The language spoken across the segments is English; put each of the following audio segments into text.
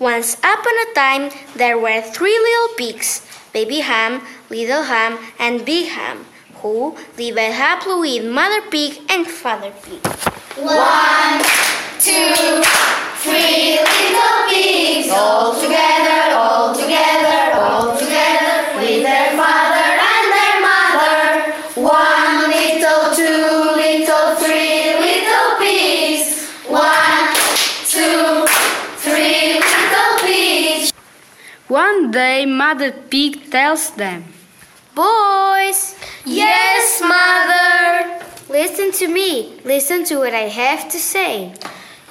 Once upon a time, there were three little pigs Baby Ham, Little Ham, and Big Ham, who lived happily with Mother Pig and Father Pig. One, two, three One day, Mother Pig tells them, Boys, Yes, mother. listen to me. Listen to what I have to say.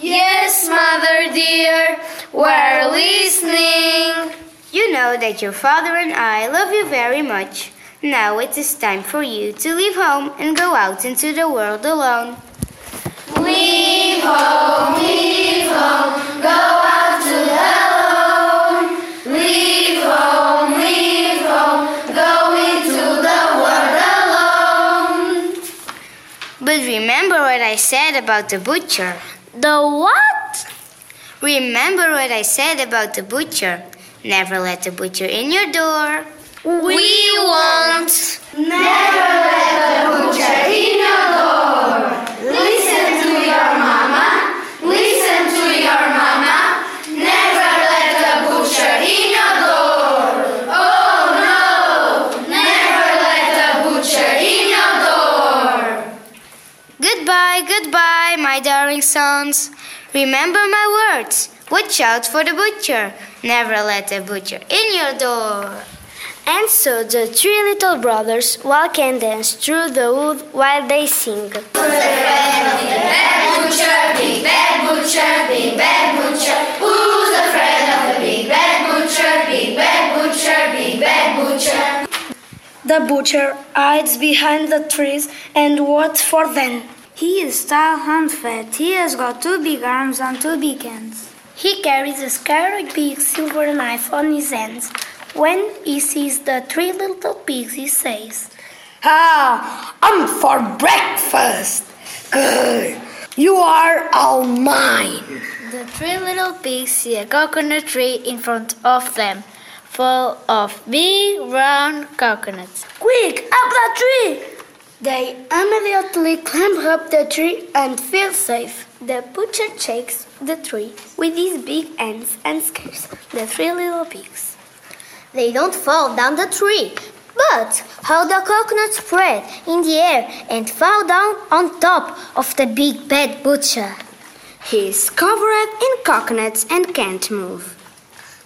Yes, mother dear. We're listening. You know that your father and I love you very much. Now it is time for you to leave home and go out into the world alone. Leave home, leave home, go I said about the butcher. The what? Remember what I said about the butcher. Never let the butcher in your door. We won't. Never Goodbye, goodbye, my darling sons. Remember my words. Watch out for the butcher. Never let the butcher in your door. And so the three little brothers walk and dance through the wood while they sing. Bad butcher, big bad butcher, big bad butcher. Who's afraid of the big bad butcher, big bad butcher, big bad butcher? The butcher hides behind the trees and waits for them. He is tall and fat. He has got two big arms and two big hands. He carries a scary big silver knife on his hands. When he sees the three little pigs, he says, Ah, I'm for breakfast. Good. You are all mine. The three little pigs see a coconut tree in front of them, full of big round coconuts. Quick, up that tree! They immediately climb up the tree and feel safe. The butcher shakes the tree with his big hands and scares the three little pigs. They don't fall down the tree, but how the coconuts spread in the air and fall down on top of the big bad butcher. He is covered in coconuts and can't move.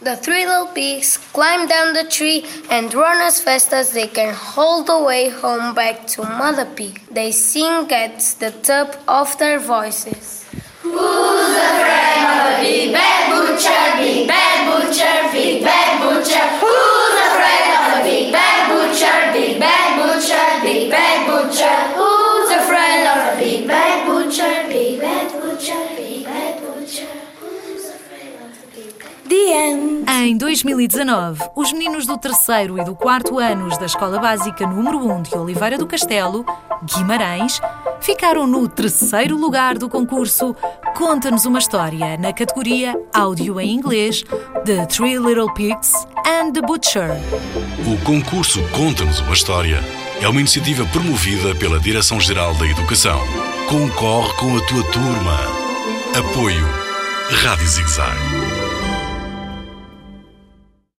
The three little pigs climb down the tree and run as fast as they can all the way home back to Mother Pig. They sing at the top of their voices. Who's afraid of the big bad butcher, big bad butcher, big bad butcher? Who's Em 2019, os meninos do terceiro e do quarto anos da Escola Básica número 1 de Oliveira do Castelo, Guimarães, ficaram no terceiro lugar do concurso Conta-nos uma História na categoria Áudio em Inglês The Three Little Pigs and the Butcher. O concurso Conta-nos uma História é uma iniciativa promovida pela Direção-Geral da Educação. Concorre com a tua turma. Apoio Rádio Zigzag.